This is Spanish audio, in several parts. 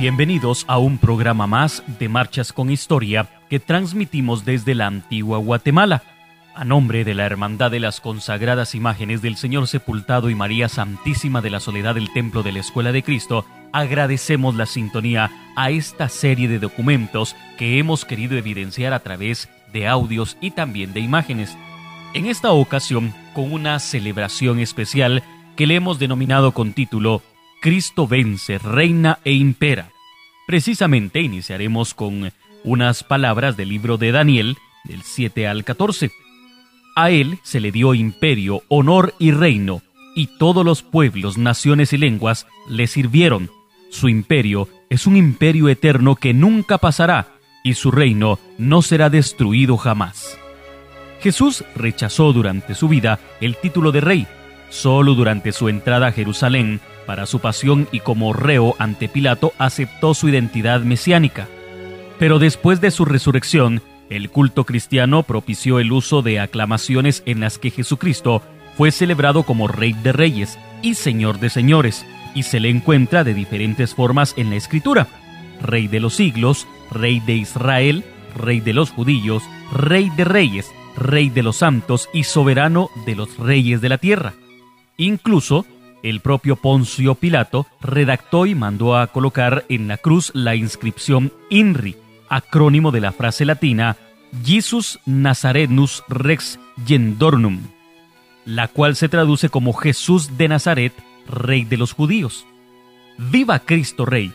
Bienvenidos a un programa más de Marchas con Historia que transmitimos desde la antigua Guatemala. A nombre de la Hermandad de las Consagradas Imágenes del Señor Sepultado y María Santísima de la Soledad del Templo de la Escuela de Cristo, agradecemos la sintonía a esta serie de documentos que hemos querido evidenciar a través de audios y también de imágenes. En esta ocasión, con una celebración especial que le hemos denominado con título Cristo vence, reina e impera. Precisamente iniciaremos con unas palabras del libro de Daniel, del 7 al 14. A él se le dio imperio, honor y reino, y todos los pueblos, naciones y lenguas le sirvieron. Su imperio es un imperio eterno que nunca pasará, y su reino no será destruido jamás. Jesús rechazó durante su vida el título de rey. Solo durante su entrada a Jerusalén para su pasión y como reo ante Pilato aceptó su identidad mesiánica. Pero después de su resurrección, el culto cristiano propició el uso de aclamaciones en las que Jesucristo fue celebrado como Rey de Reyes y Señor de Señores, y se le encuentra de diferentes formas en la Escritura. Rey de los siglos, Rey de Israel, Rey de los judíos, Rey de Reyes, Rey de los santos y soberano de los reyes de la tierra. Incluso el propio Poncio Pilato redactó y mandó a colocar en la cruz la inscripción INRI, acrónimo de la frase latina Jesus Nazarenus Rex Gendornum, la cual se traduce como Jesús de Nazaret, Rey de los judíos. ¡Viva Cristo Rey!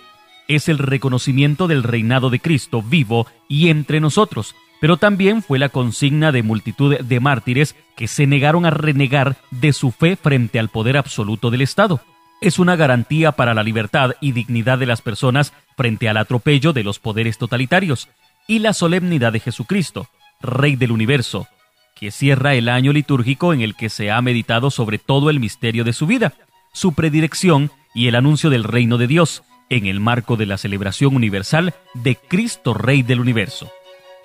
Es el reconocimiento del reinado de Cristo vivo y entre nosotros, pero también fue la consigna de multitud de mártires que se negaron a renegar de su fe frente al poder absoluto del Estado. Es una garantía para la libertad y dignidad de las personas frente al atropello de los poderes totalitarios y la solemnidad de Jesucristo, Rey del universo, que cierra el año litúrgico en el que se ha meditado sobre todo el misterio de su vida, su predilección y el anuncio del reino de Dios, en el marco de la celebración universal de Cristo Rey del universo.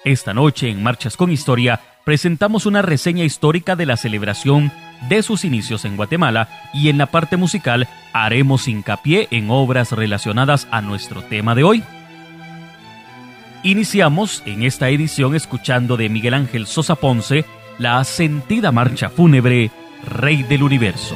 Esta noche en Marchas con Historia presentamos una reseña histórica de la celebración de sus inicios en Guatemala y en la parte musical haremos hincapié en obras relacionadas a nuestro tema de hoy. Iniciamos en esta edición escuchando de Miguel Ángel Sosa Ponce la sentida marcha fúnebre Rey del Universo.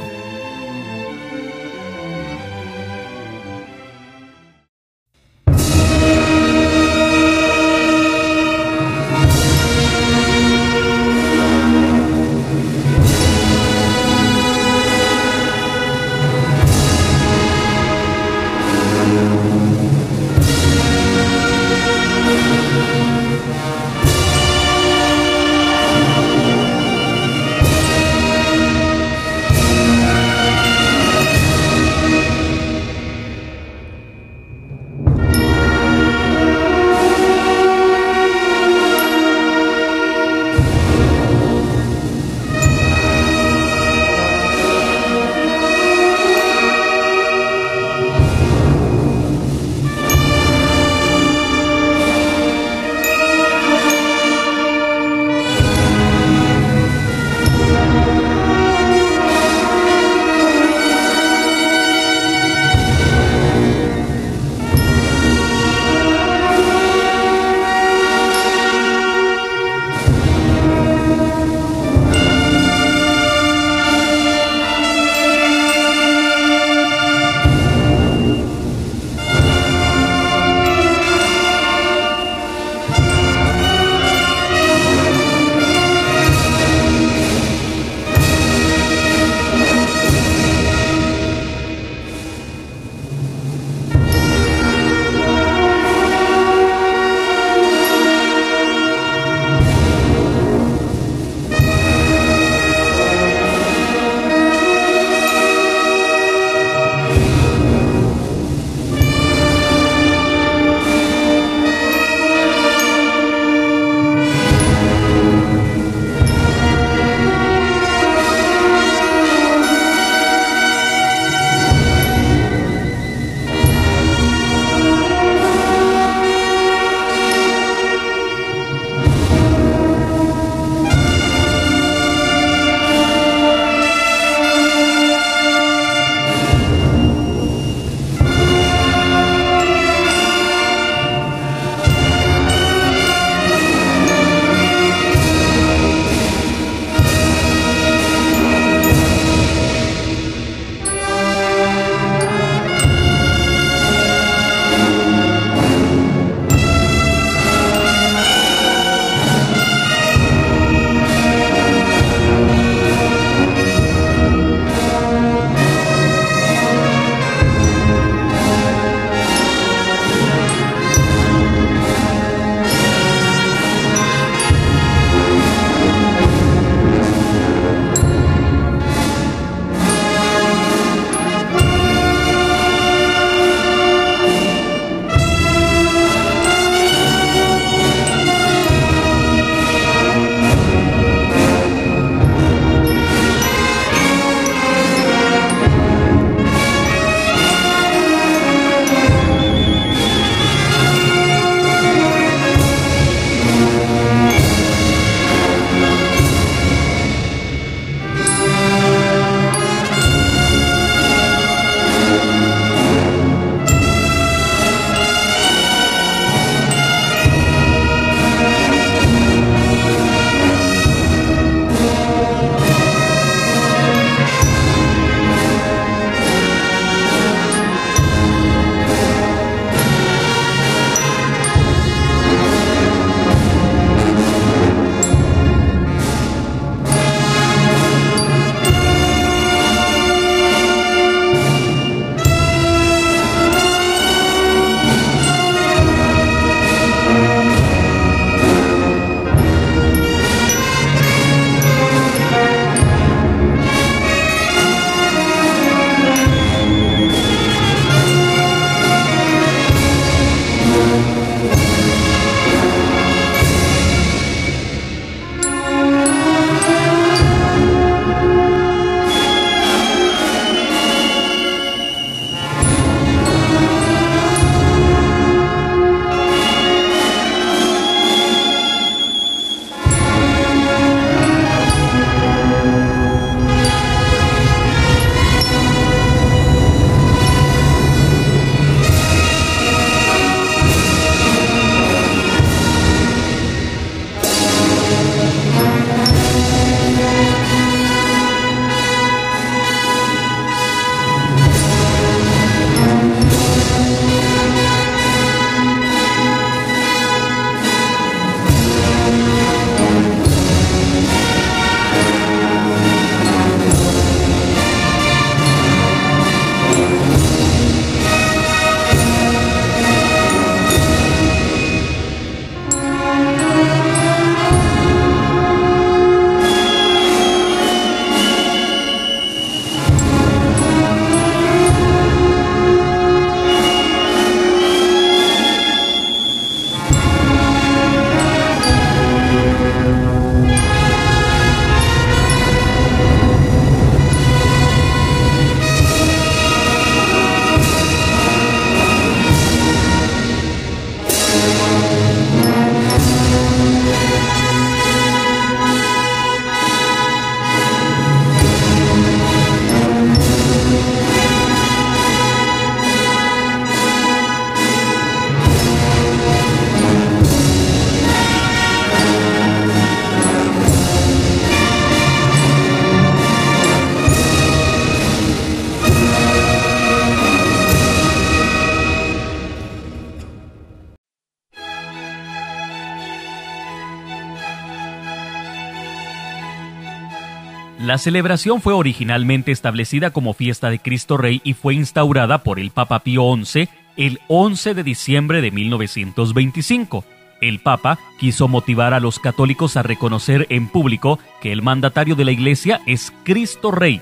La celebración fue originalmente establecida como fiesta de Cristo Rey y fue instaurada por el Papa Pío XI el 11 de diciembre de 1925. El Papa quiso motivar a los católicos a reconocer en público que el mandatario de la Iglesia es Cristo Rey.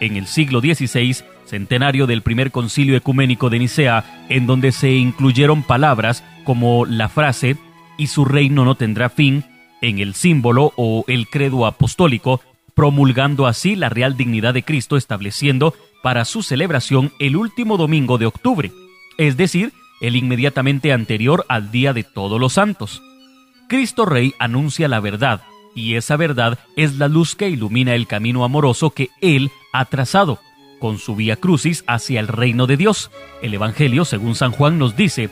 En el siglo XVI, centenario del primer concilio ecuménico de Nicea, en donde se incluyeron palabras como la frase y su reino no tendrá fin, en el símbolo o el credo apostólico, promulgando así la real dignidad de Cristo, estableciendo para su celebración el último domingo de octubre, es decir, el inmediatamente anterior al Día de Todos los Santos. Cristo Rey anuncia la verdad, y esa verdad es la luz que ilumina el camino amoroso que Él ha trazado, con su vía crucis hacia el reino de Dios. El Evangelio, según San Juan, nos dice,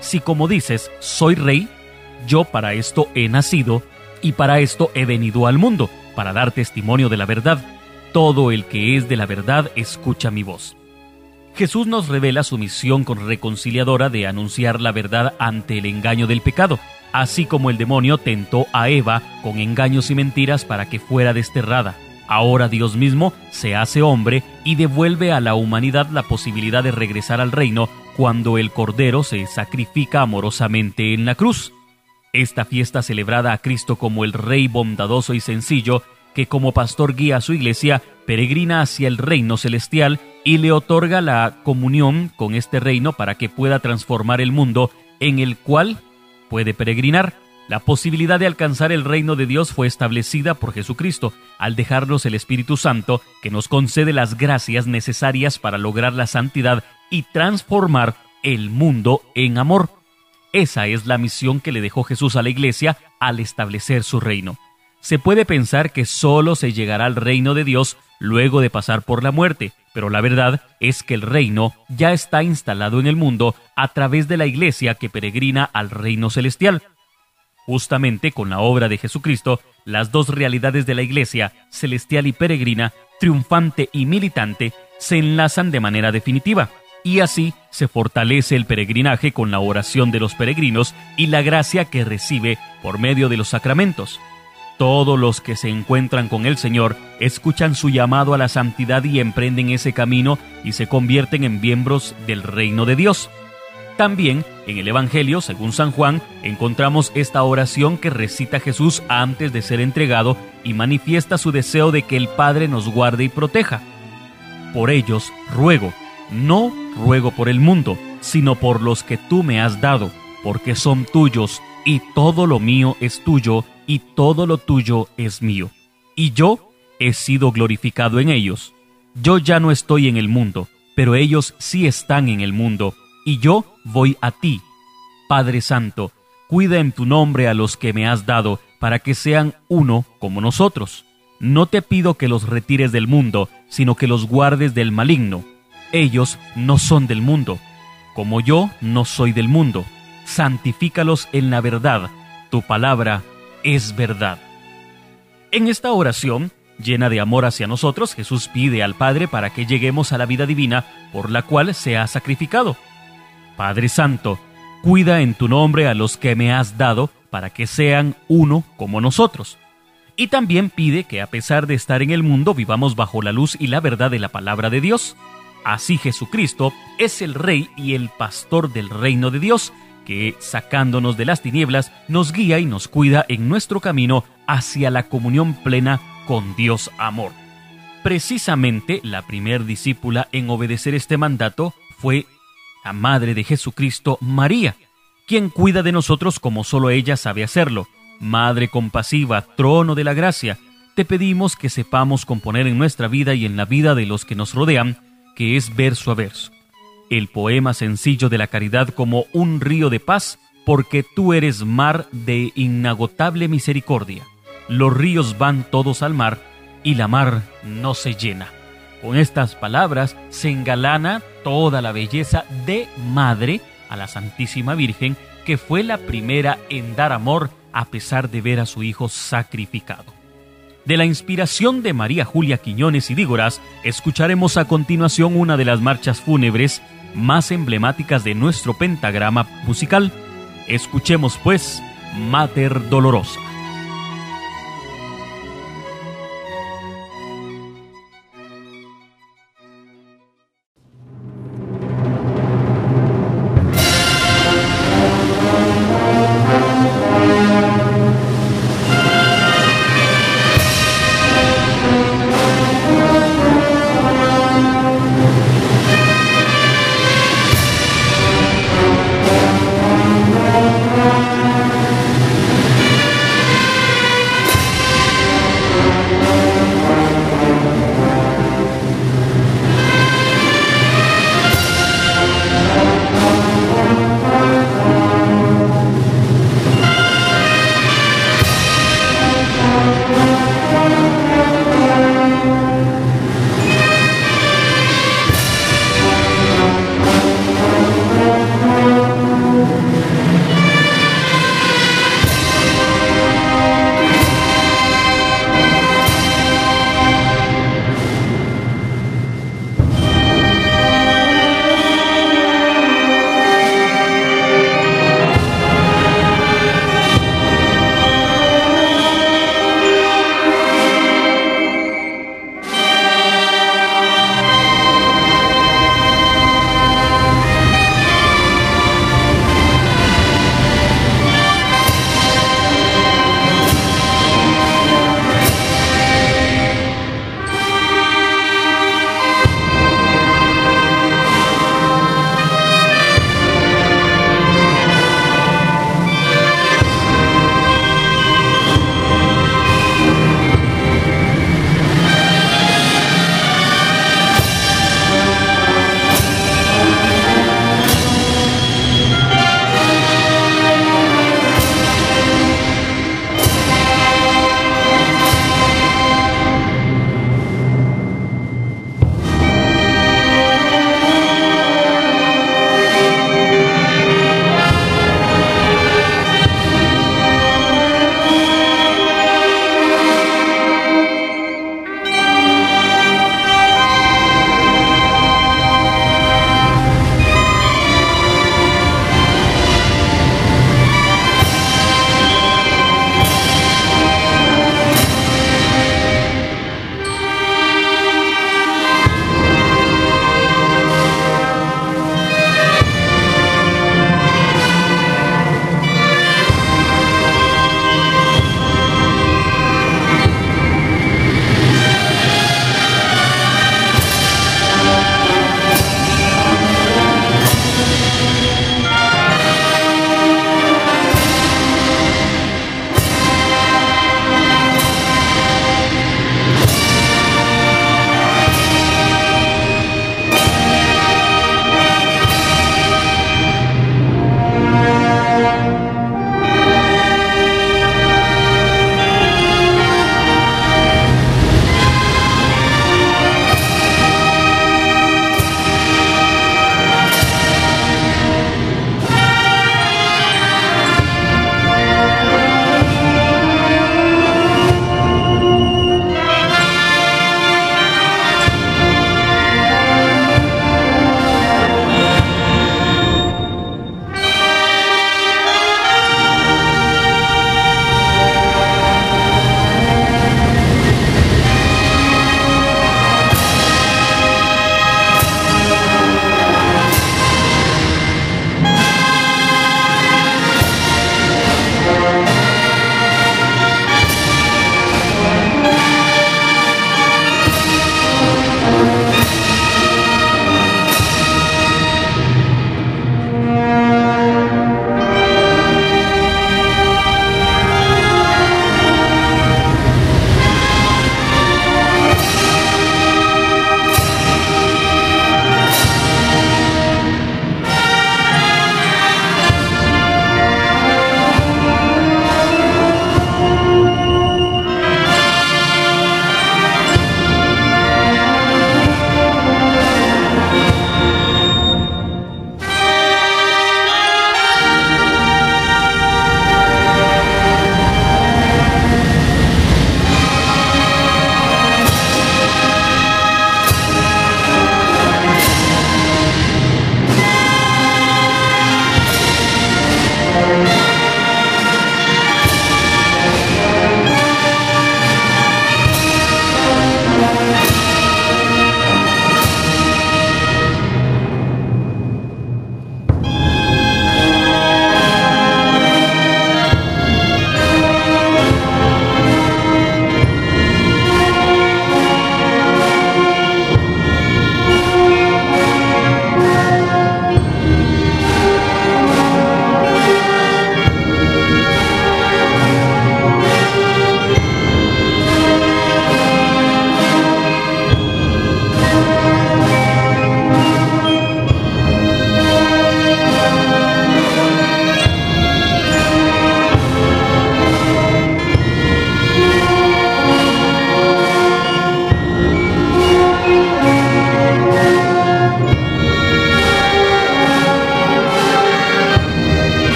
si como dices, soy rey, yo para esto he nacido, y para esto he venido al mundo, para dar testimonio de la verdad. Todo el que es de la verdad escucha mi voz. Jesús nos revela su misión con reconciliadora de anunciar la verdad ante el engaño del pecado, así como el demonio tentó a Eva con engaños y mentiras para que fuera desterrada. Ahora Dios mismo se hace hombre y devuelve a la humanidad la posibilidad de regresar al reino cuando el Cordero se sacrifica amorosamente en la cruz. Esta fiesta celebrada a Cristo como el Rey bondadoso y sencillo, que como pastor guía a su iglesia, peregrina hacia el reino celestial y le otorga la comunión con este reino para que pueda transformar el mundo en el cual puede peregrinar. La posibilidad de alcanzar el reino de Dios fue establecida por Jesucristo al dejarnos el Espíritu Santo que nos concede las gracias necesarias para lograr la santidad y transformar el mundo en amor. Esa es la misión que le dejó Jesús a la iglesia al establecer su reino. Se puede pensar que solo se llegará al reino de Dios luego de pasar por la muerte, pero la verdad es que el reino ya está instalado en el mundo a través de la iglesia que peregrina al reino celestial. Justamente con la obra de Jesucristo, las dos realidades de la iglesia, celestial y peregrina, triunfante y militante, se enlazan de manera definitiva, y así se fortalece el peregrinaje con la oración de los peregrinos y la gracia que recibe por medio de los sacramentos. Todos los que se encuentran con el Señor escuchan su llamado a la santidad y emprenden ese camino y se convierten en miembros del reino de Dios. También en el Evangelio, según San Juan, encontramos esta oración que recita Jesús antes de ser entregado y manifiesta su deseo de que el Padre nos guarde y proteja. Por ellos ruego, no ruego por el mundo, sino por los que tú me has dado, porque son tuyos y todo lo mío es tuyo y todo lo tuyo es mío. Y yo he sido glorificado en ellos. Yo ya no estoy en el mundo, pero ellos sí están en el mundo, y yo voy a ti. Padre Santo, cuida en tu nombre a los que me has dado, para que sean uno como nosotros. No te pido que los retires del mundo, sino que los guardes del maligno. Ellos no son del mundo, como yo no soy del mundo. Santifícalos en la verdad. Tu palabra es verdad. En esta oración, llena de amor hacia nosotros, Jesús pide al Padre para que lleguemos a la vida divina por la cual se ha sacrificado. Padre Santo, cuida en tu nombre a los que me has dado para que sean uno como nosotros. Y también pide que a pesar de estar en el mundo vivamos bajo la luz y la verdad de la palabra de Dios. Así Jesucristo es el Rey y el Pastor del reino de Dios, que, sacándonos de las tinieblas, nos guía y nos cuida en nuestro camino hacia la comunión plena con Dios amor. Precisamente la primer discípula en obedecer este mandato fue la Madre de Jesucristo, María, quien cuida de nosotros como solo ella sabe hacerlo. Madre compasiva, trono de la gracia, te pedimos que sepamos componer en nuestra vida y en la vida de los que nos rodean, que es verso a verso el poema sencillo de la caridad como un río de paz, porque tú eres mar de inagotable misericordia. Los ríos van todos al mar y la mar no se llena. Con estas palabras se engalana toda la belleza de madre a la Santísima Virgen, que fue la primera en dar amor a pesar de ver a su hijo sacrificado. De la inspiración de María Julia Quiñones y Dígoras, escucharemos a continuación una de las marchas fúnebres más emblemáticas de nuestro pentagrama musical. Escuchemos pues Mater Dolorosa.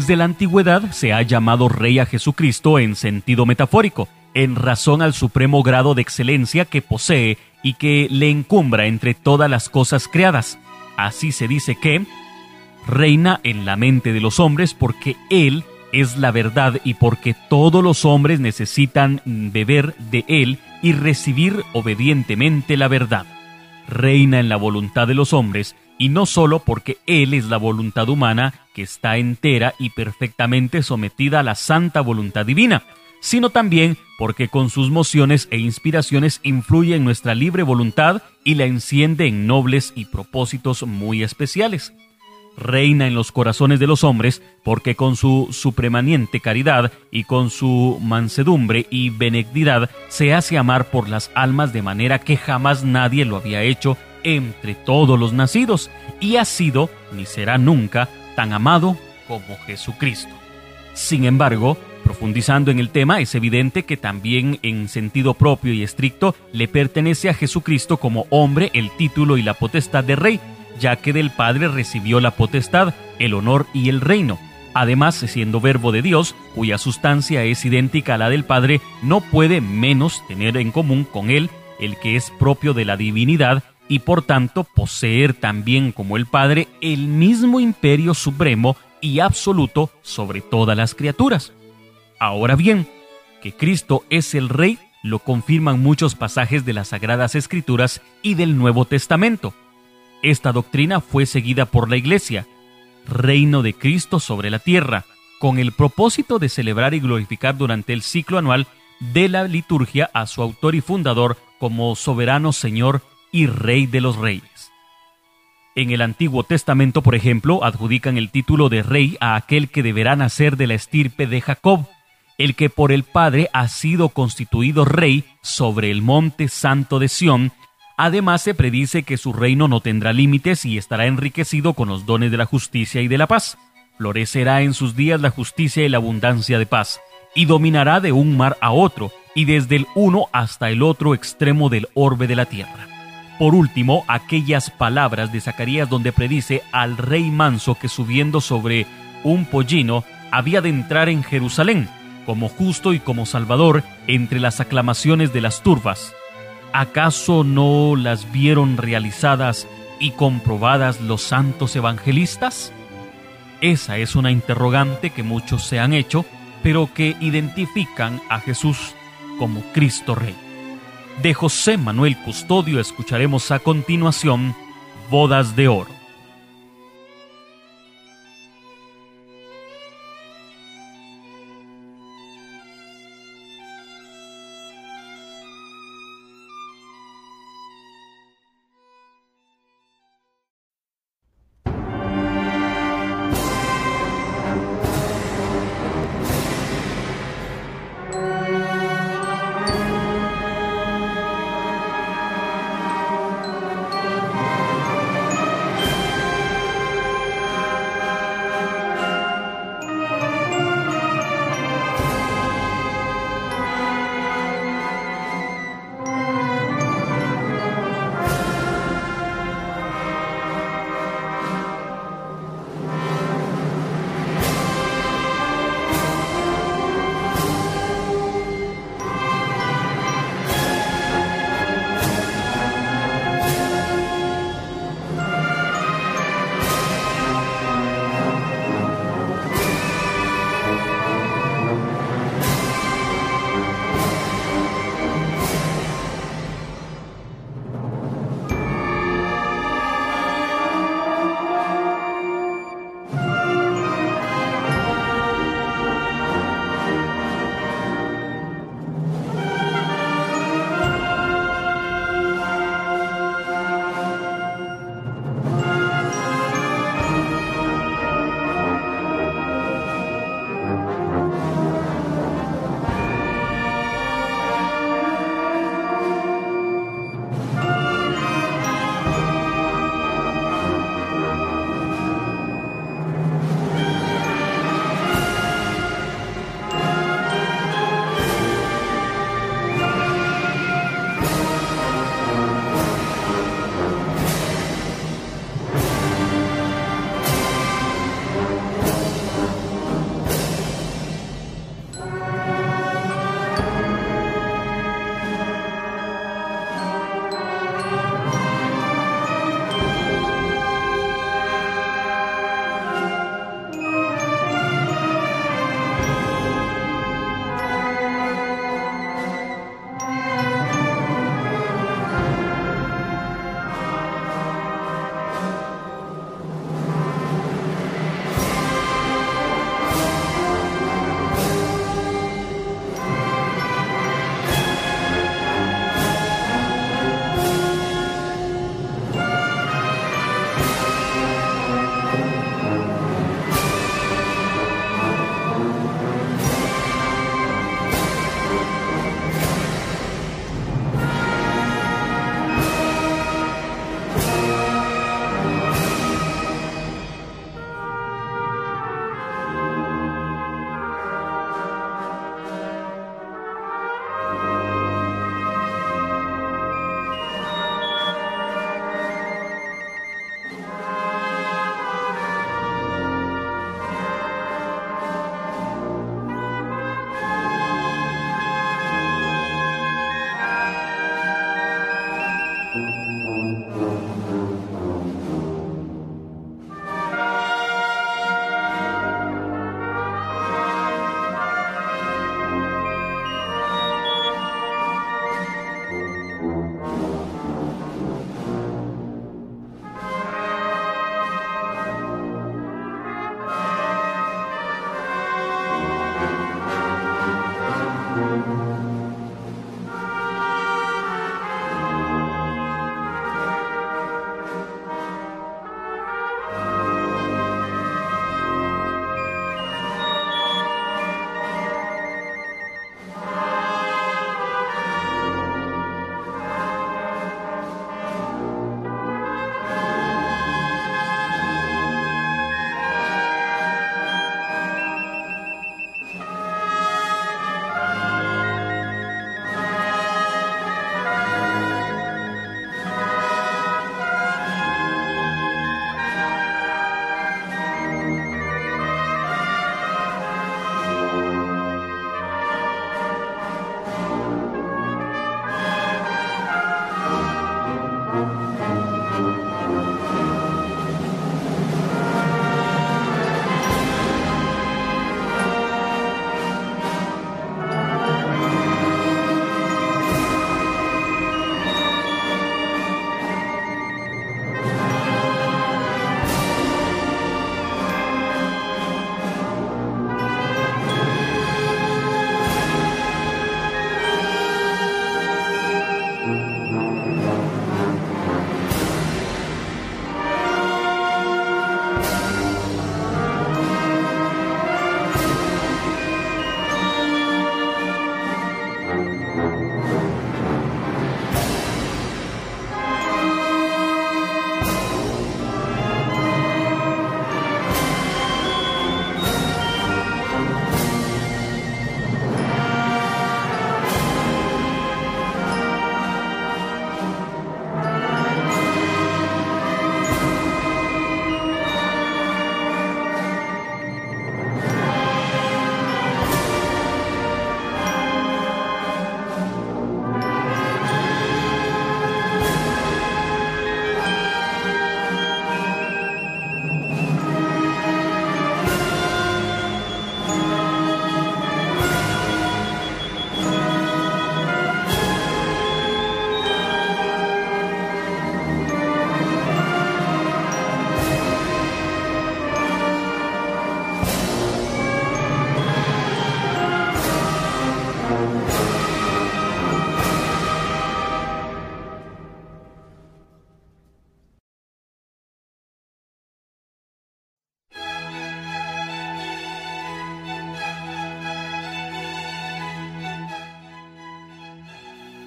Desde la antigüedad se ha llamado Rey a Jesucristo en sentido metafórico, en razón al supremo grado de excelencia que posee y que le encumbra entre todas las cosas creadas. Así se dice que reina en la mente de los hombres porque Él es la verdad y porque todos los hombres necesitan beber de Él y recibir obedientemente la verdad. Reina en la voluntad de los hombres y no solo porque Él es la voluntad humana que está entera y perfectamente sometida a la santa voluntad divina, sino también porque con sus mociones e inspiraciones influye en nuestra libre voluntad y la enciende en nobles y propósitos muy especiales. Reina en los corazones de los hombres porque con su supremaniente caridad y con su mansedumbre y benignidad se hace amar por las almas de manera que jamás nadie lo había hecho entre todos los nacidos y ha sido ni será nunca tan amado como Jesucristo. Sin embargo, Profundizando en el tema, es evidente que también en sentido propio y estricto le pertenece a Jesucristo como hombre el título y la potestad de rey, ya que del Padre recibió la potestad, el honor y el reino. Además, siendo verbo de Dios, cuya sustancia es idéntica a la del Padre, no puede menos tener en común con él el que es propio de la divinidad y por tanto poseer también como el Padre el mismo imperio supremo y absoluto sobre todas las criaturas. Ahora bien, que Cristo es el Rey lo confirman muchos pasajes de las Sagradas Escrituras y del Nuevo Testamento. Esta doctrina fue seguida por la Iglesia, reino de Cristo sobre la tierra, con el propósito de celebrar y glorificar durante el ciclo anual de la liturgia a su autor y fundador como soberano Señor y Rey de los Reyes. En el Antiguo Testamento, por ejemplo, adjudican el título de Rey a aquel que deberá nacer de la estirpe de Jacob, el que por el Padre ha sido constituido rey sobre el monte santo de Sión, además se predice que su reino no tendrá límites y estará enriquecido con los dones de la justicia y de la paz. Florecerá en sus días la justicia y la abundancia de paz, y dominará de un mar a otro, y desde el uno hasta el otro extremo del orbe de la tierra. Por último, aquellas palabras de Zacarías donde predice al rey manso que subiendo sobre un pollino había de entrar en Jerusalén, como justo y como salvador entre las aclamaciones de las turbas. ¿Acaso no las vieron realizadas y comprobadas los santos evangelistas? Esa es una interrogante que muchos se han hecho, pero que identifican a Jesús como Cristo Rey. De José Manuel Custodio escucharemos a continuación Bodas de Oro.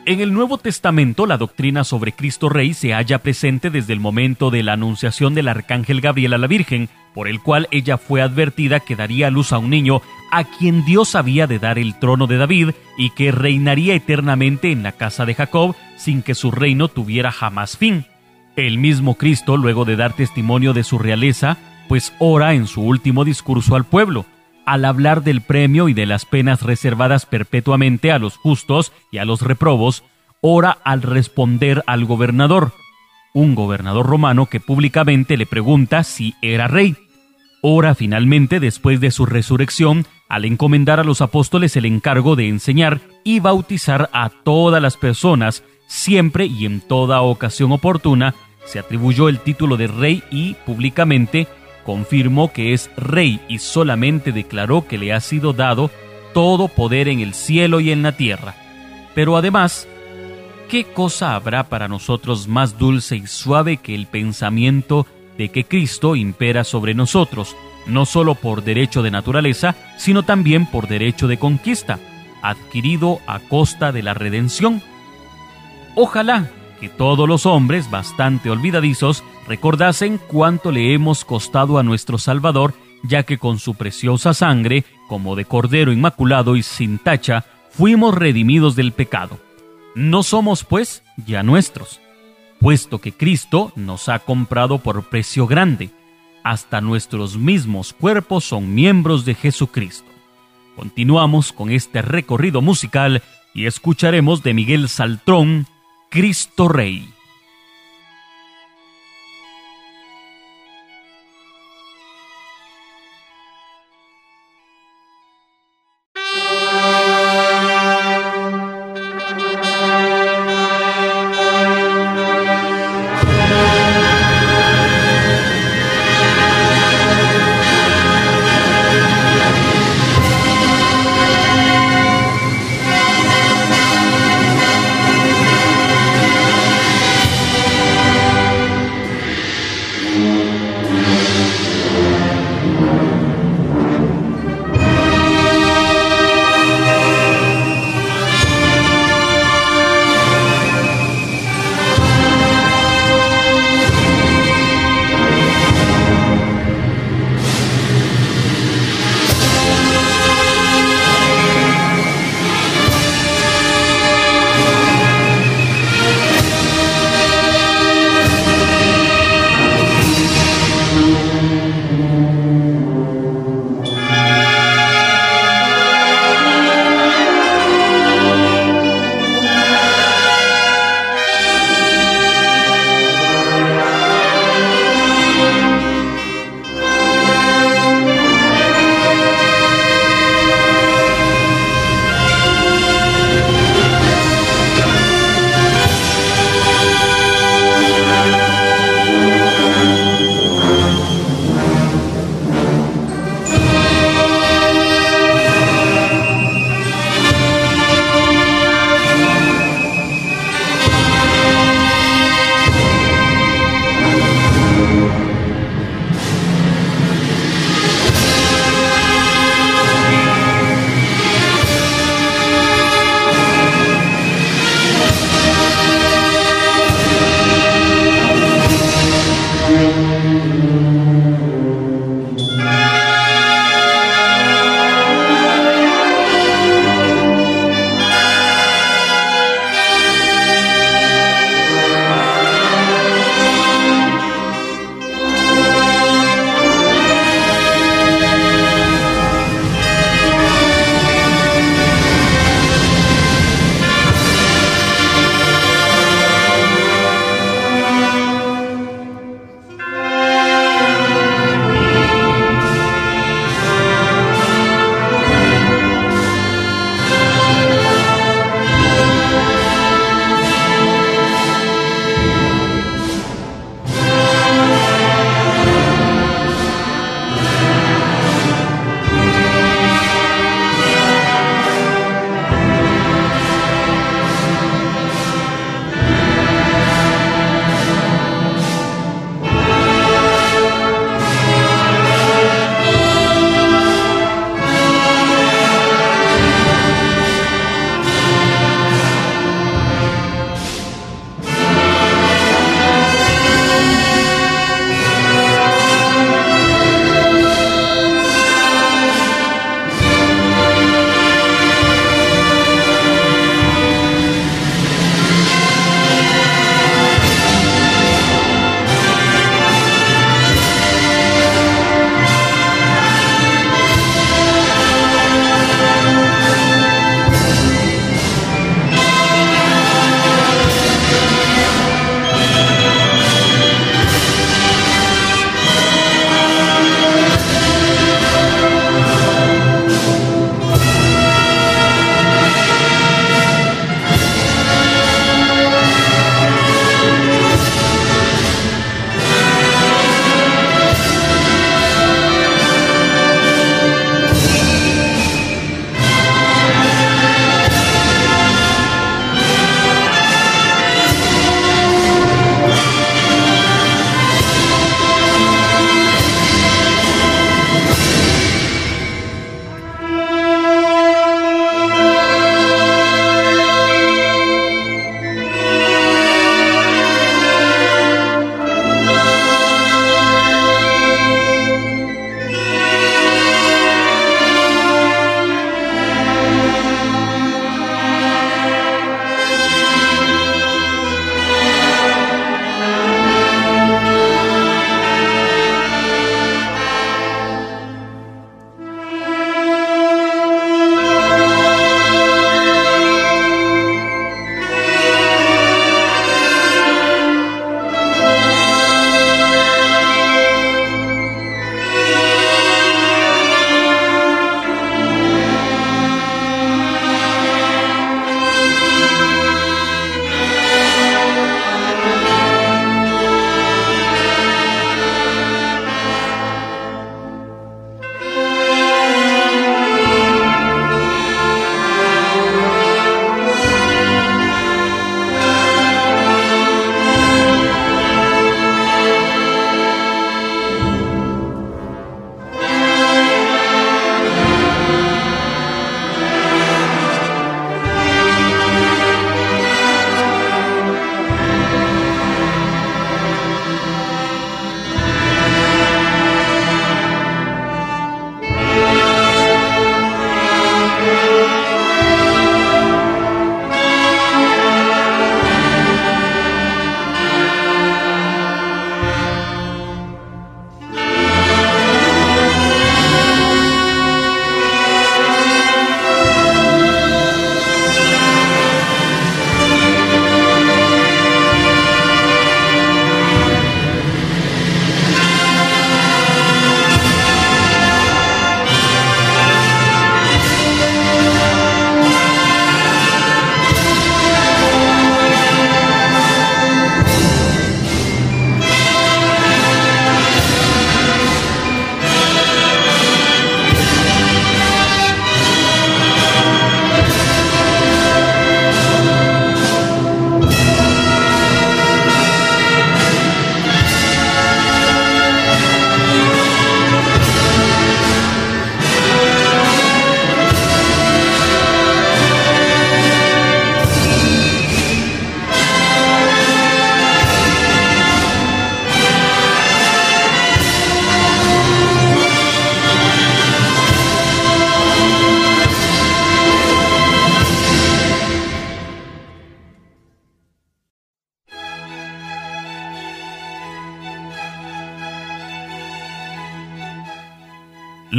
En el Nuevo Testamento la doctrina sobre Cristo Rey se halla presente desde el momento de la anunciación del arcángel Gabriel a la Virgen, por el cual ella fue advertida que daría luz a un niño a quien Dios había de dar el trono de David y que reinaría eternamente en la casa de Jacob sin que su reino tuviera jamás fin. El mismo Cristo, luego de dar testimonio de su realeza, pues ora en su último discurso al pueblo, al hablar del premio y de las penas reservadas perpetuamente a los justos y a los reprobos, ora al responder al gobernador, un gobernador romano que públicamente le pregunta si era rey. Ora finalmente, después de su resurrección, al encomendar a los apóstoles el encargo de enseñar y bautizar a todas las personas, siempre y en toda ocasión oportuna, se atribuyó el título de rey y públicamente confirmó que es rey y solamente declaró que le ha sido dado todo poder en el cielo y en la tierra. Pero además, ¿qué cosa habrá para nosotros más dulce y suave que el pensamiento de que Cristo impera sobre nosotros, no solo por derecho de naturaleza, sino también por derecho de conquista, adquirido a costa de la redención? Ojalá que todos los hombres, bastante olvidadizos, recordasen cuánto le hemos costado a nuestro Salvador, ya que con su preciosa sangre, como de cordero inmaculado y sin tacha, fuimos redimidos del pecado. No somos, pues, ya nuestros, puesto que Cristo nos ha comprado por precio grande. Hasta nuestros mismos cuerpos son miembros de Jesucristo. Continuamos con este recorrido musical y escucharemos de Miguel Saltrón Cristo Rey.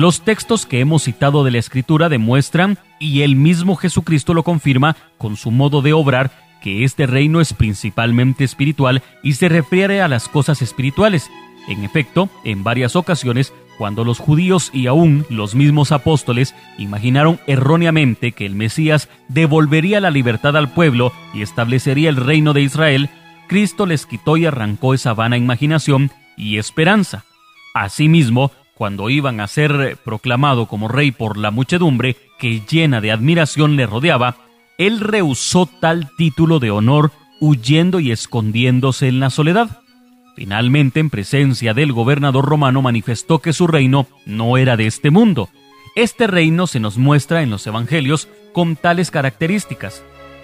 Los textos que hemos citado de la Escritura demuestran, y el mismo Jesucristo lo confirma con su modo de obrar, que este reino es principalmente espiritual y se refiere a las cosas espirituales. En efecto, en varias ocasiones, cuando los judíos y aún los mismos apóstoles imaginaron erróneamente que el Mesías devolvería la libertad al pueblo y establecería el reino de Israel, Cristo les quitó y arrancó esa vana imaginación y esperanza. Asimismo, cuando iban a ser proclamado como rey por la muchedumbre que llena de admiración le rodeaba, él rehusó tal título de honor huyendo y escondiéndose en la soledad. Finalmente, en presencia del gobernador romano, manifestó que su reino no era de este mundo. Este reino se nos muestra en los evangelios con tales características,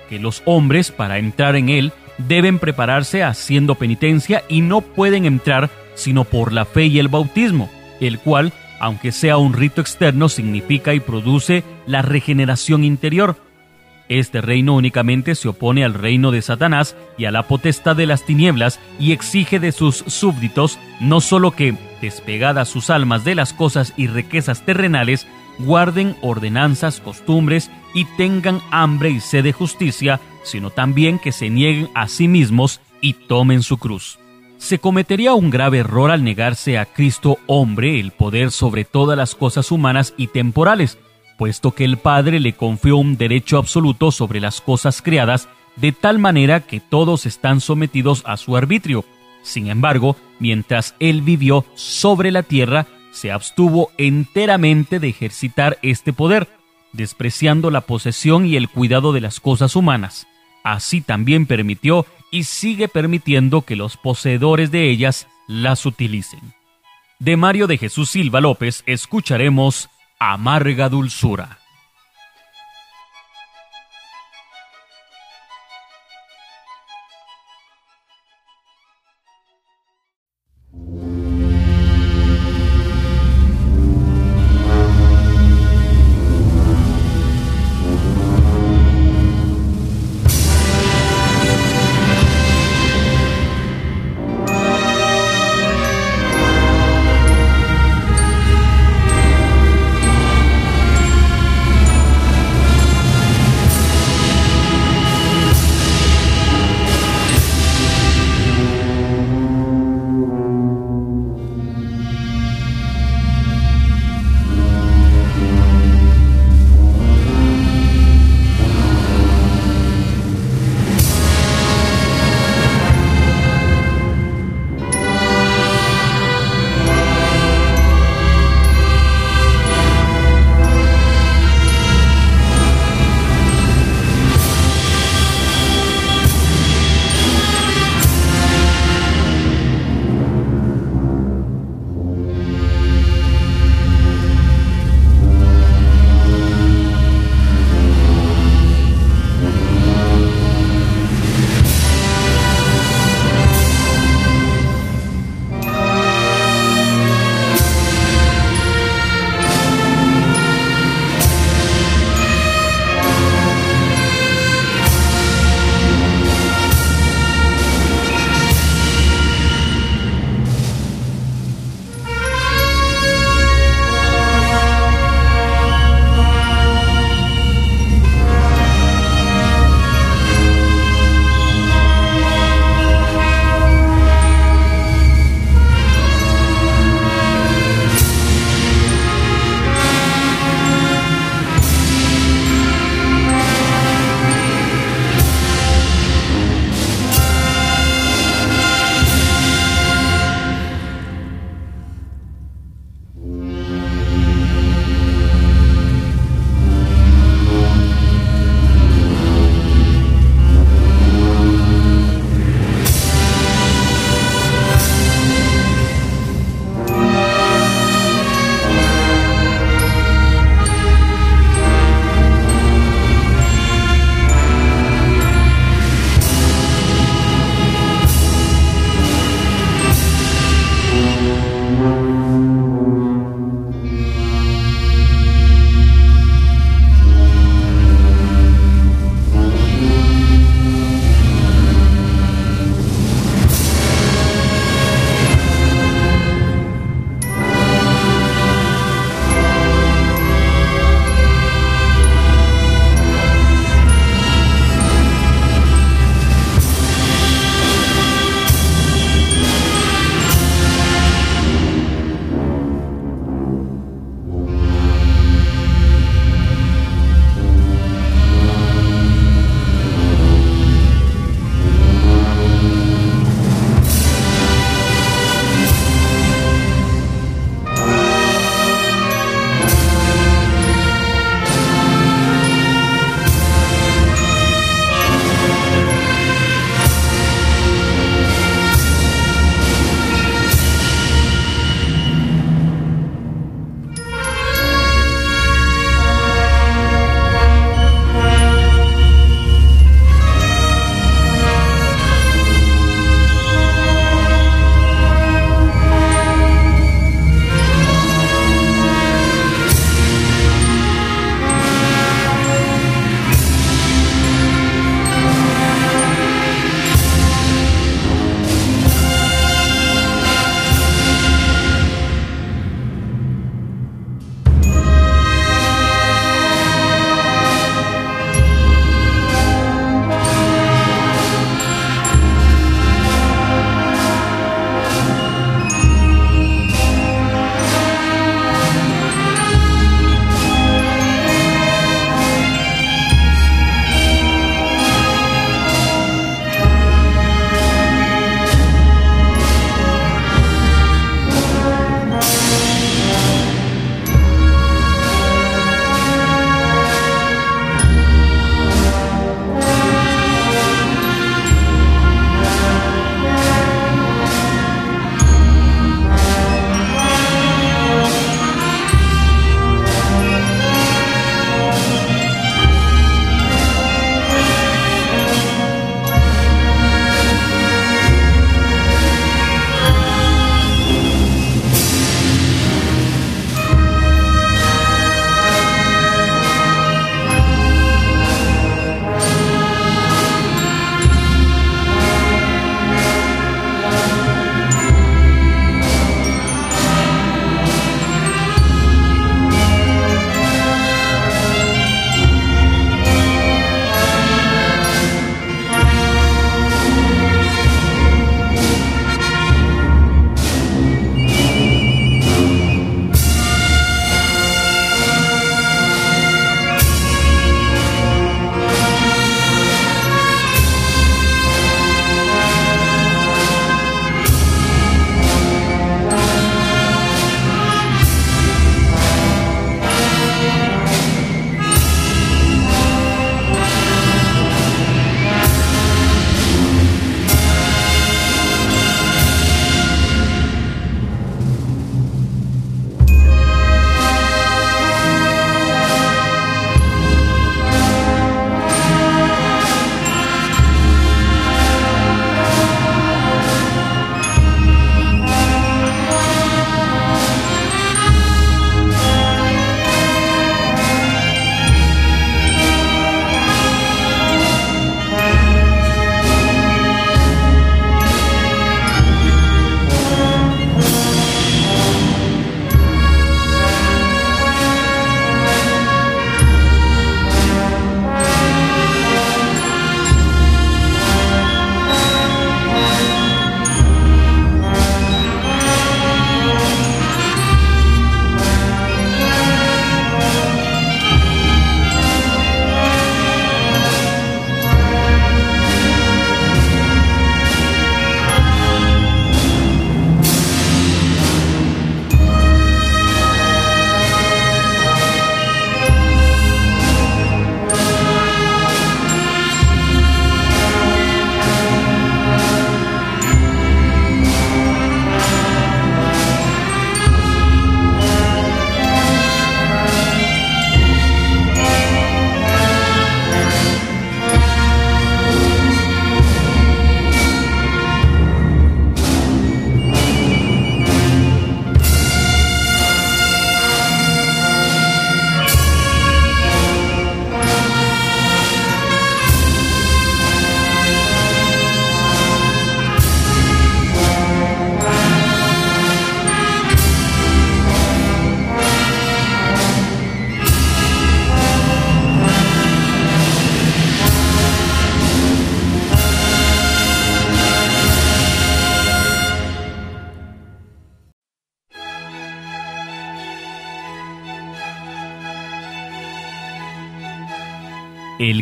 que los hombres para entrar en él deben prepararse haciendo penitencia y no pueden entrar sino por la fe y el bautismo el cual, aunque sea un rito externo, significa y produce la regeneración interior. Este reino únicamente se opone al reino de Satanás y a la potestad de las tinieblas y exige de sus súbditos no sólo que, despegadas sus almas de las cosas y riquezas terrenales, guarden ordenanzas, costumbres y tengan hambre y sed de justicia, sino también que se nieguen a sí mismos y tomen su cruz se cometería un grave error al negarse a Cristo hombre el poder sobre todas las cosas humanas y temporales, puesto que el Padre le confió un derecho absoluto sobre las cosas creadas, de tal manera que todos están sometidos a su arbitrio. Sin embargo, mientras él vivió sobre la tierra, se abstuvo enteramente de ejercitar este poder, despreciando la posesión y el cuidado de las cosas humanas. Así también permitió y sigue permitiendo que los poseedores de ellas las utilicen. De Mario de Jesús Silva López escucharemos Amarga Dulzura.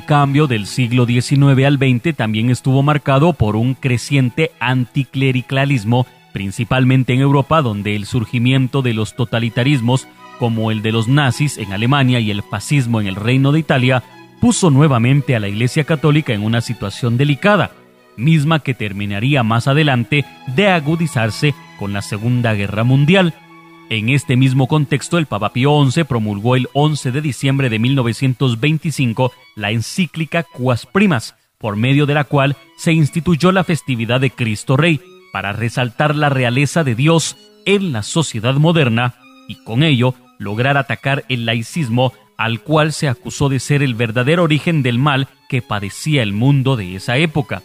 Cambio del siglo XIX al XX también estuvo marcado por un creciente anticlericalismo, principalmente en Europa, donde el surgimiento de los totalitarismos, como el de los nazis en Alemania y el fascismo en el Reino de Italia, puso nuevamente a la Iglesia Católica en una situación delicada, misma que terminaría más adelante de agudizarse con la Segunda Guerra Mundial. En este mismo contexto, el Papa Pío XI promulgó el 11 de diciembre de 1925 la encíclica Quas Primas, por medio de la cual se instituyó la festividad de Cristo Rey, para resaltar la realeza de Dios en la sociedad moderna y con ello lograr atacar el laicismo al cual se acusó de ser el verdadero origen del mal que padecía el mundo de esa época.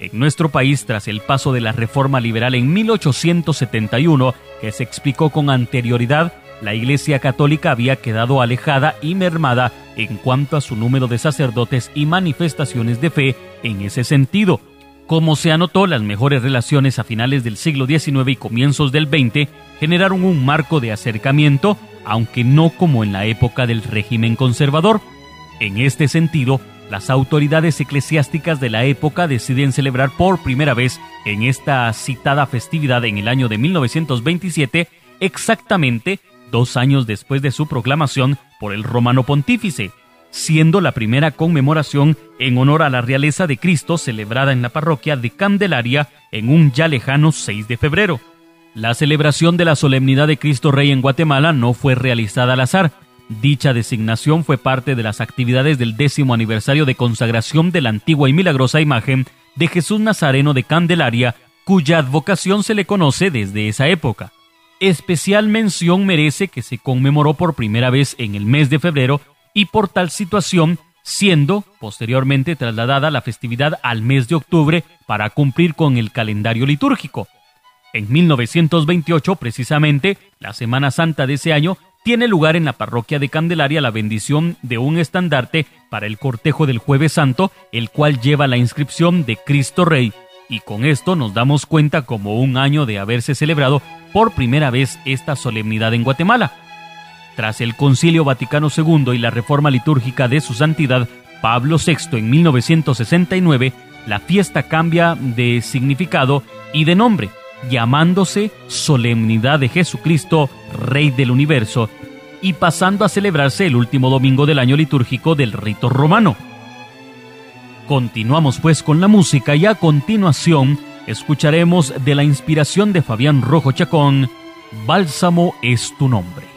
En nuestro país, tras el paso de la reforma liberal en 1871, que se explicó con anterioridad, la Iglesia Católica había quedado alejada y mermada en cuanto a su número de sacerdotes y manifestaciones de fe en ese sentido. Como se anotó, las mejores relaciones a finales del siglo XIX y comienzos del XX generaron un marco de acercamiento, aunque no como en la época del régimen conservador. En este sentido, las autoridades eclesiásticas de la época deciden celebrar por primera vez en esta citada festividad en el año de 1927, exactamente dos años después de su proclamación por el romano pontífice, siendo la primera conmemoración en honor a la realeza de Cristo celebrada en la parroquia de Candelaria en un ya lejano 6 de febrero. La celebración de la solemnidad de Cristo Rey en Guatemala no fue realizada al azar, Dicha designación fue parte de las actividades del décimo aniversario de consagración de la antigua y milagrosa imagen de Jesús Nazareno de Candelaria, cuya advocación se le conoce desde esa época. Especial mención merece que se conmemoró por primera vez en el mes de febrero y por tal situación siendo posteriormente trasladada la festividad al mes de octubre para cumplir con el calendario litúrgico. En 1928, precisamente, la Semana Santa de ese año tiene lugar en la parroquia de Candelaria la bendición de un estandarte para el cortejo del jueves santo, el cual lleva la inscripción de Cristo Rey, y con esto nos damos cuenta como un año de haberse celebrado por primera vez esta solemnidad en Guatemala. Tras el Concilio Vaticano II y la reforma litúrgica de su santidad Pablo VI en 1969, la fiesta cambia de significado y de nombre, llamándose Solemnidad de Jesucristo, Rey del Universo, y pasando a celebrarse el último domingo del año litúrgico del rito romano. Continuamos pues con la música y a continuación escucharemos de la inspiración de Fabián Rojo Chacón, Bálsamo es tu nombre.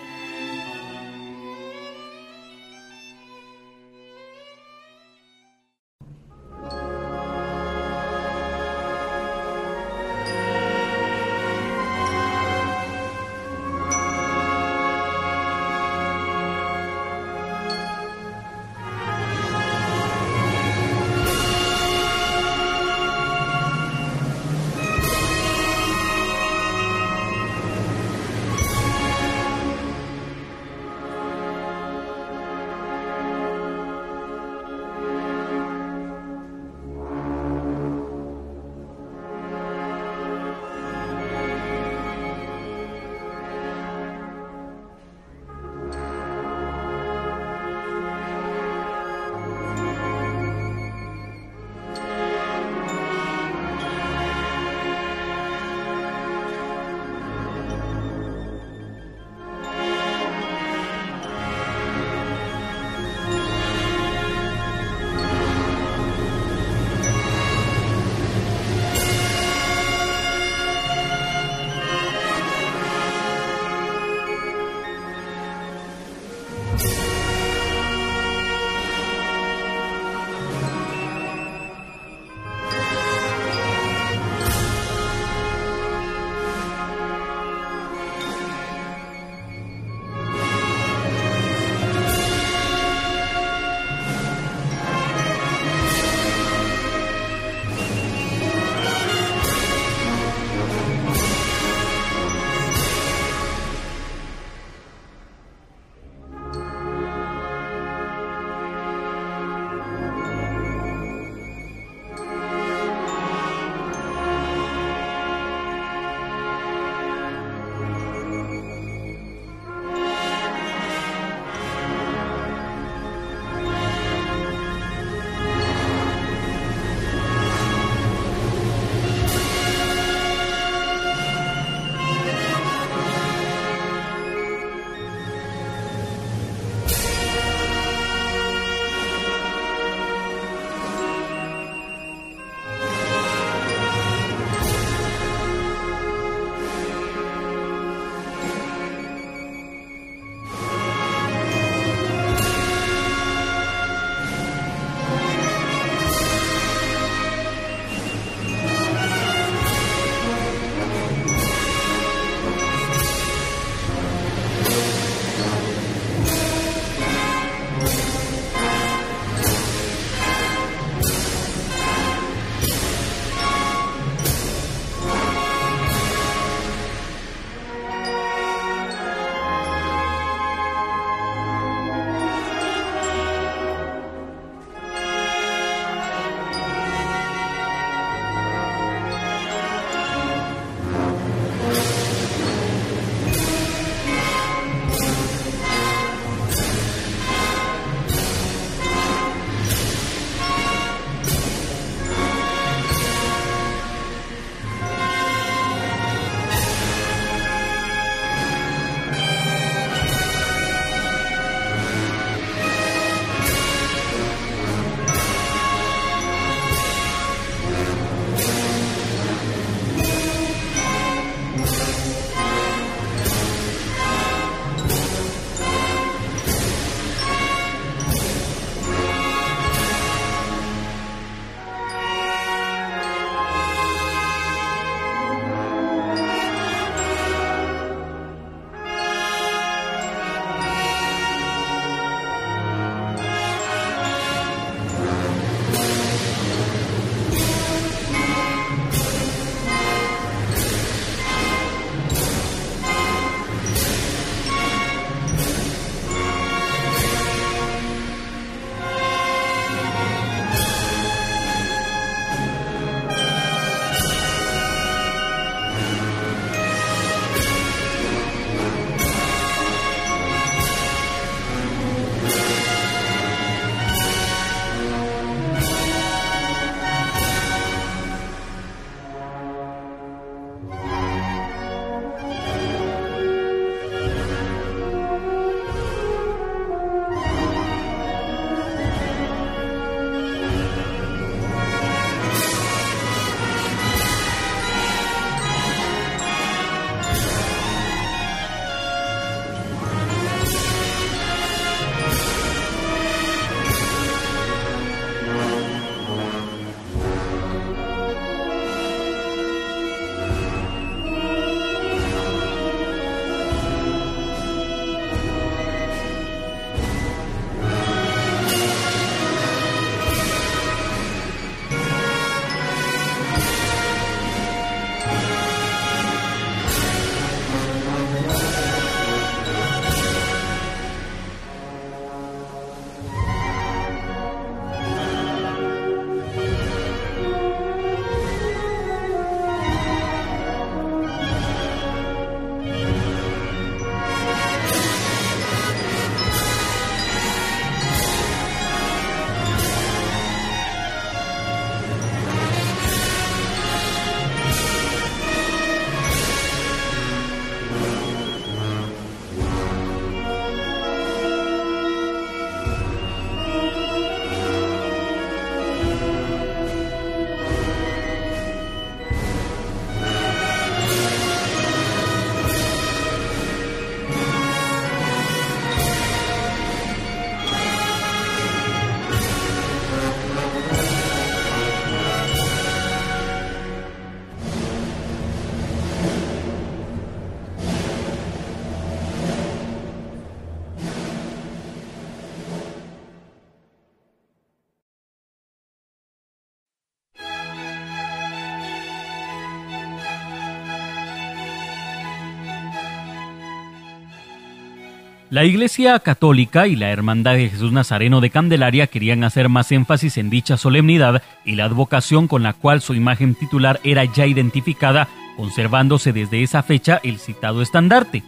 La Iglesia Católica y la Hermandad de Jesús Nazareno de Candelaria querían hacer más énfasis en dicha solemnidad y la advocación con la cual su imagen titular era ya identificada, conservándose desde esa fecha el citado estandarte.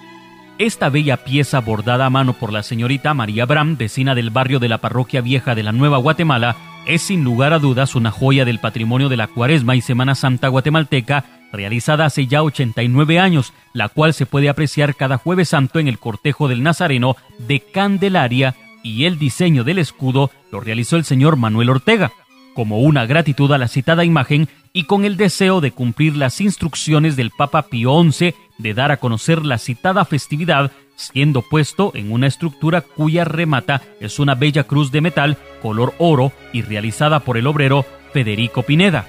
Esta bella pieza bordada a mano por la señorita María Bram, vecina del barrio de la parroquia vieja de la Nueva Guatemala, es sin lugar a dudas una joya del patrimonio de la Cuaresma y Semana Santa guatemalteca realizada hace ya 89 años, la cual se puede apreciar cada jueves santo en el cortejo del Nazareno de Candelaria y el diseño del escudo lo realizó el señor Manuel Ortega, como una gratitud a la citada imagen y con el deseo de cumplir las instrucciones del Papa Pío XI de dar a conocer la citada festividad, siendo puesto en una estructura cuya remata es una bella cruz de metal color oro y realizada por el obrero Federico Pineda.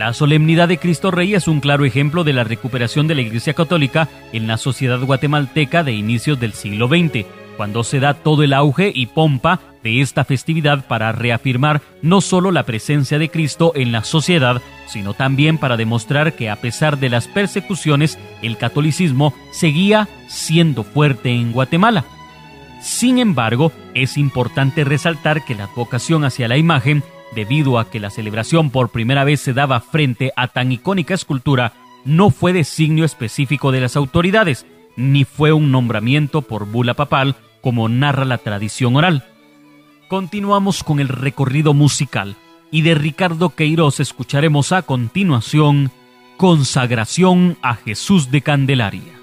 La solemnidad de Cristo Rey es un claro ejemplo de la recuperación de la Iglesia Católica en la sociedad guatemalteca de inicios del siglo XX, cuando se da todo el auge y pompa de esta festividad para reafirmar no solo la presencia de Cristo en la sociedad, sino también para demostrar que a pesar de las persecuciones, el catolicismo seguía siendo fuerte en Guatemala. Sin embargo, es importante resaltar que la vocación hacia la imagen debido a que la celebración por primera vez se daba frente a tan icónica escultura, no fue designio específico de las autoridades, ni fue un nombramiento por bula papal, como narra la tradición oral. Continuamos con el recorrido musical, y de Ricardo Queiroz escucharemos a continuación Consagración a Jesús de Candelaria.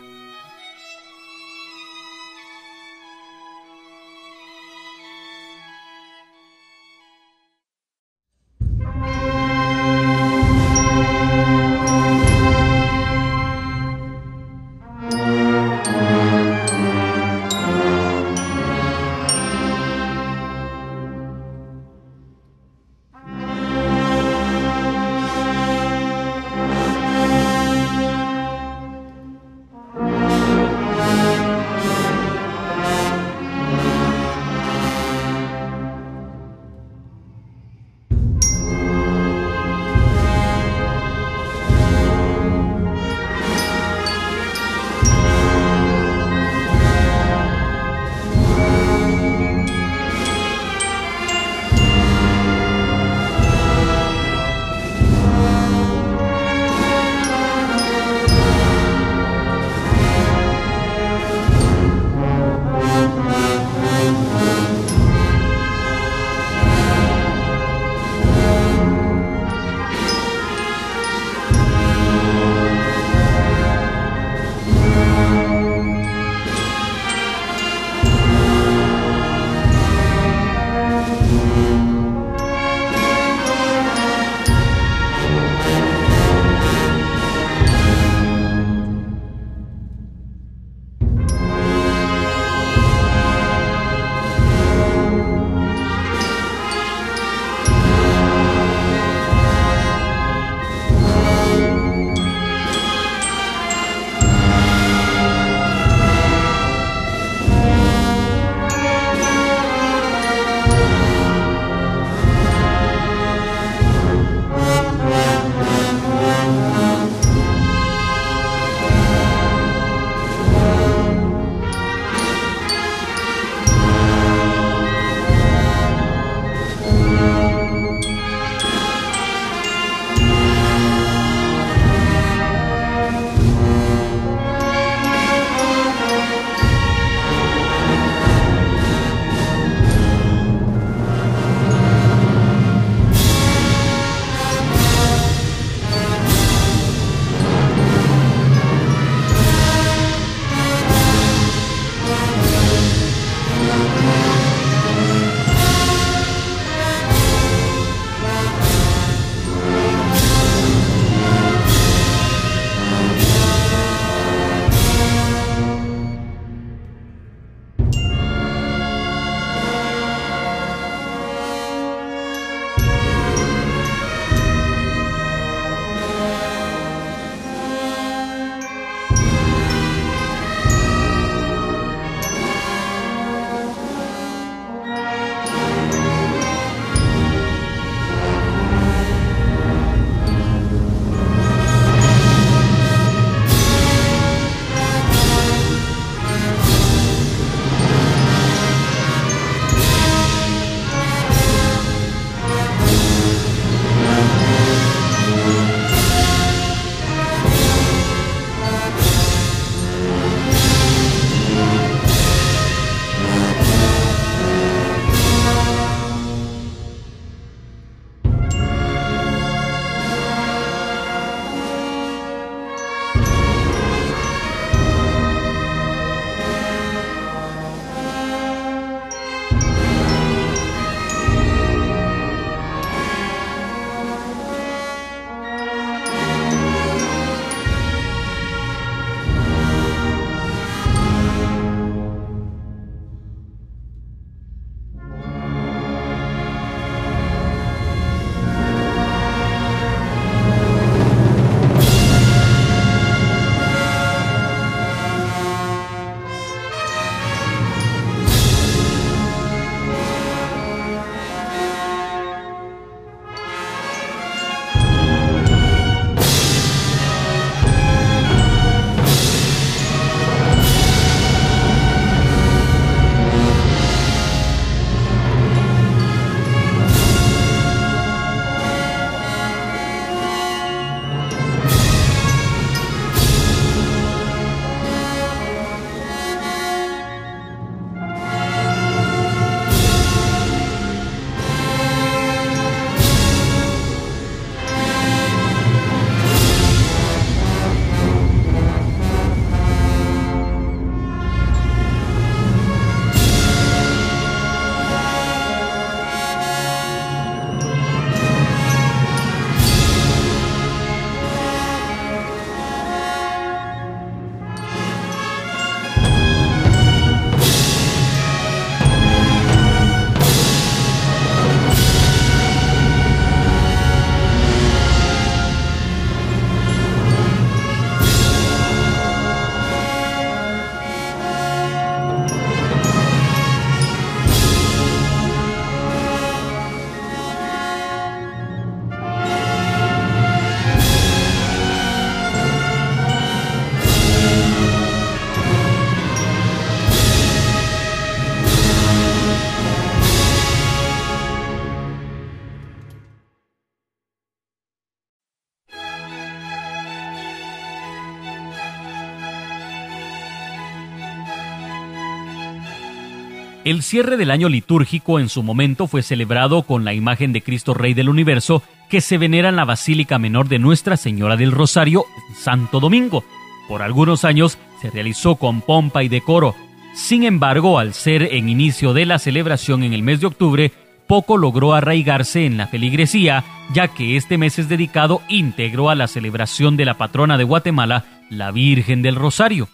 El cierre del año litúrgico en su momento fue celebrado con la imagen de Cristo Rey del Universo que se venera en la Basílica Menor de Nuestra Señora del Rosario Santo Domingo. Por algunos años se realizó con pompa y decoro. Sin embargo, al ser en inicio de la celebración en el mes de octubre, poco logró arraigarse en la feligresía, ya que este mes es dedicado íntegro a la celebración de la patrona de Guatemala, la Virgen del Rosario.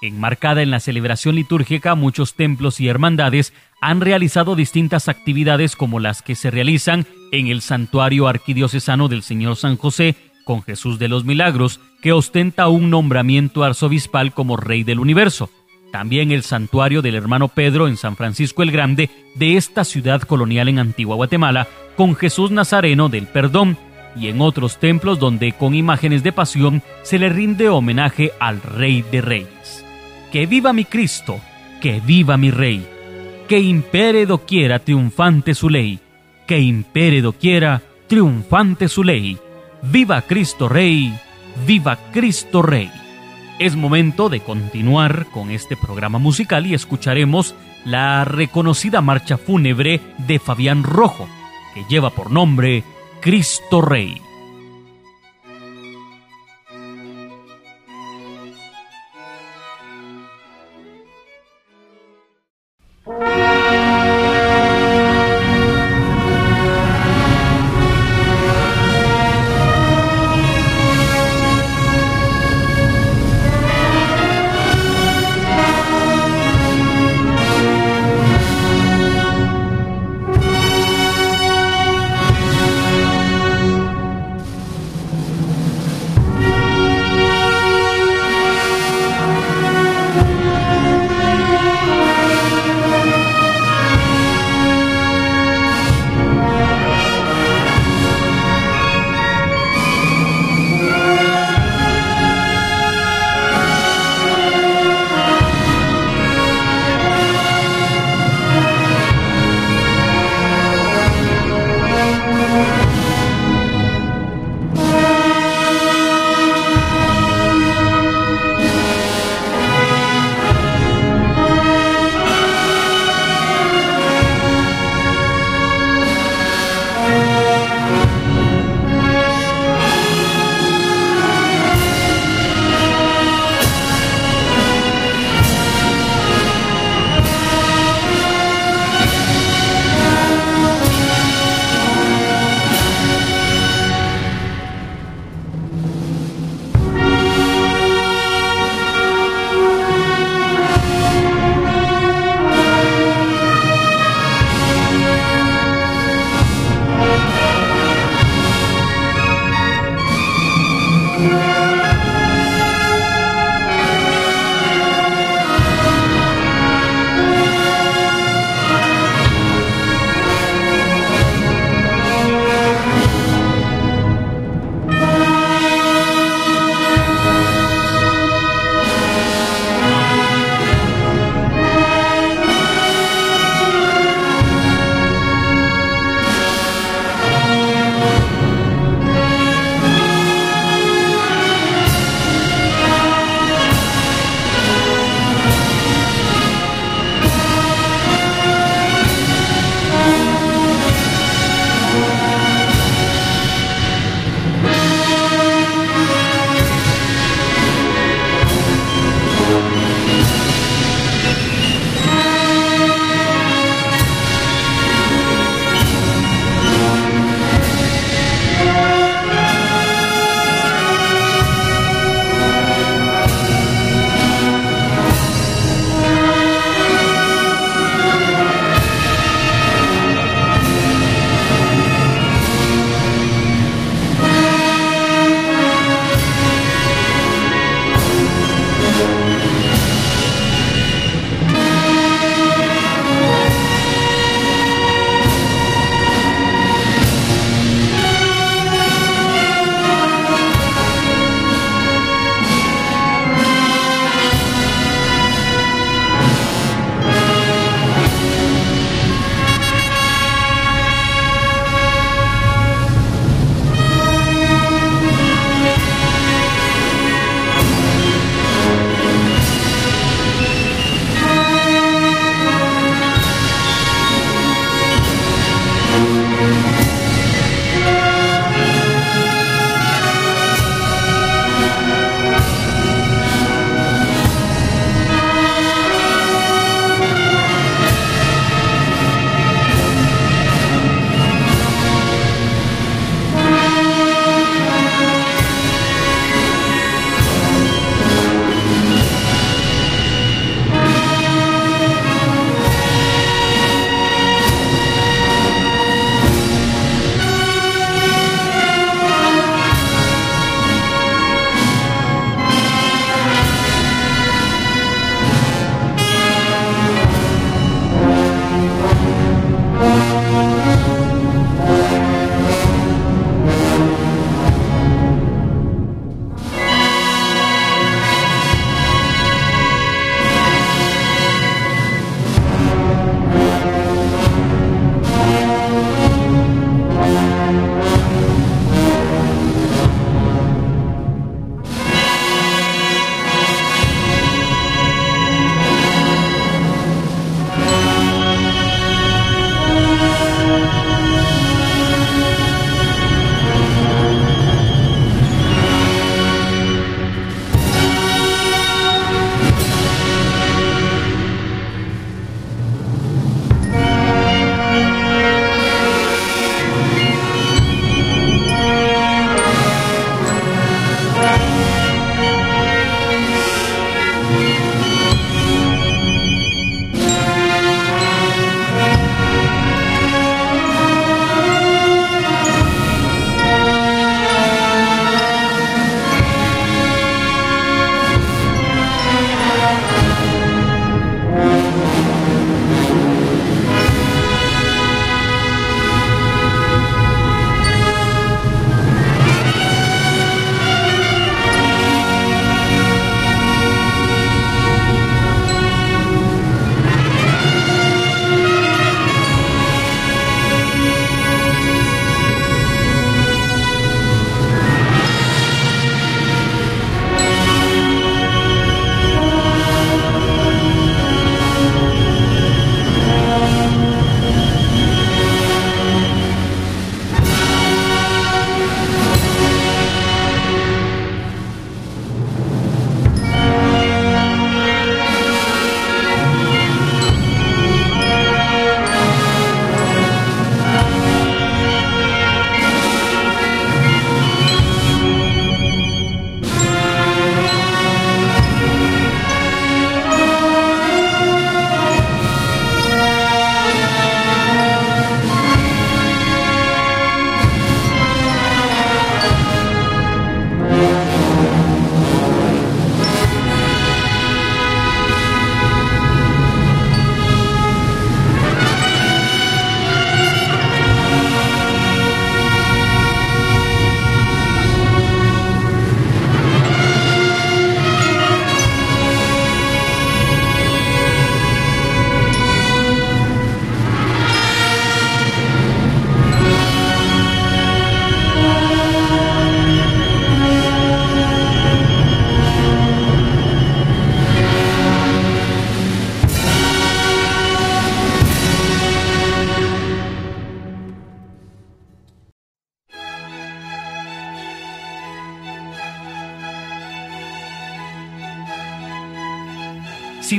Enmarcada en la celebración litúrgica, muchos templos y hermandades han realizado distintas actividades como las que se realizan en el Santuario Arquidiocesano del Señor San José con Jesús de los Milagros, que ostenta un nombramiento arzobispal como Rey del Universo. También el Santuario del Hermano Pedro en San Francisco el Grande de esta ciudad colonial en Antigua Guatemala, con Jesús Nazareno del Perdón, y en otros templos donde con imágenes de pasión se le rinde homenaje al Rey de Reyes. Que viva mi Cristo, que viva mi Rey, que impere doquiera triunfante su ley, que impere doquiera triunfante su ley. Viva Cristo Rey, viva Cristo Rey. Es momento de continuar con este programa musical y escucharemos la reconocida marcha fúnebre de Fabián Rojo, que lleva por nombre Cristo Rey.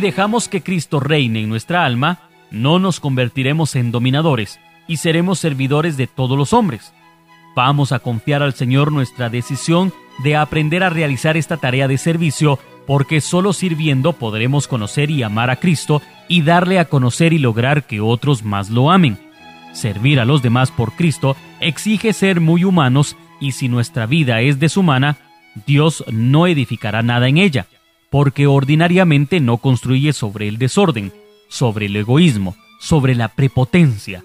Dejamos que Cristo reine en nuestra alma, no nos convertiremos en dominadores y seremos servidores de todos los hombres. Vamos a confiar al Señor nuestra decisión de aprender a realizar esta tarea de servicio porque solo sirviendo podremos conocer y amar a Cristo y darle a conocer y lograr que otros más lo amen. Servir a los demás por Cristo exige ser muy humanos y si nuestra vida es deshumana, Dios no edificará nada en ella, porque ordinariamente no construye sobre el desorden, sobre el egoísmo, sobre la prepotencia.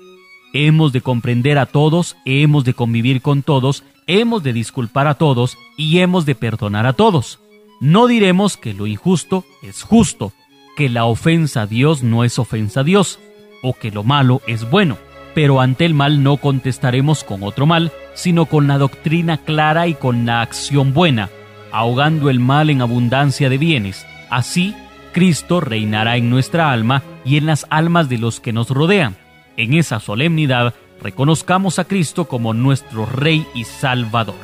Hemos de comprender a todos, hemos de convivir con todos, hemos de disculpar a todos y hemos de perdonar a todos. No diremos que lo injusto es justo, que la ofensa a Dios no es ofensa a Dios, o que lo malo es bueno, pero ante el mal no contestaremos con otro mal, sino con la doctrina clara y con la acción buena, ahogando el mal en abundancia de bienes. Así, Cristo reinará en nuestra alma y en las almas de los que nos rodean. En esa solemnidad, reconozcamos a Cristo como nuestro Rey y Salvador.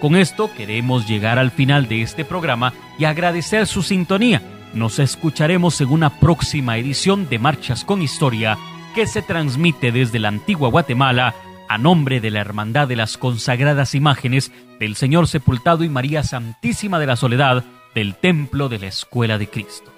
Con esto queremos llegar al final de este programa y agradecer su sintonía. Nos escucharemos en una próxima edición de Marchas con Historia que se transmite desde la antigua Guatemala a nombre de la Hermandad de las Consagradas Imágenes del Señor Sepultado y María Santísima de la Soledad del Templo de la Escuela de Cristo.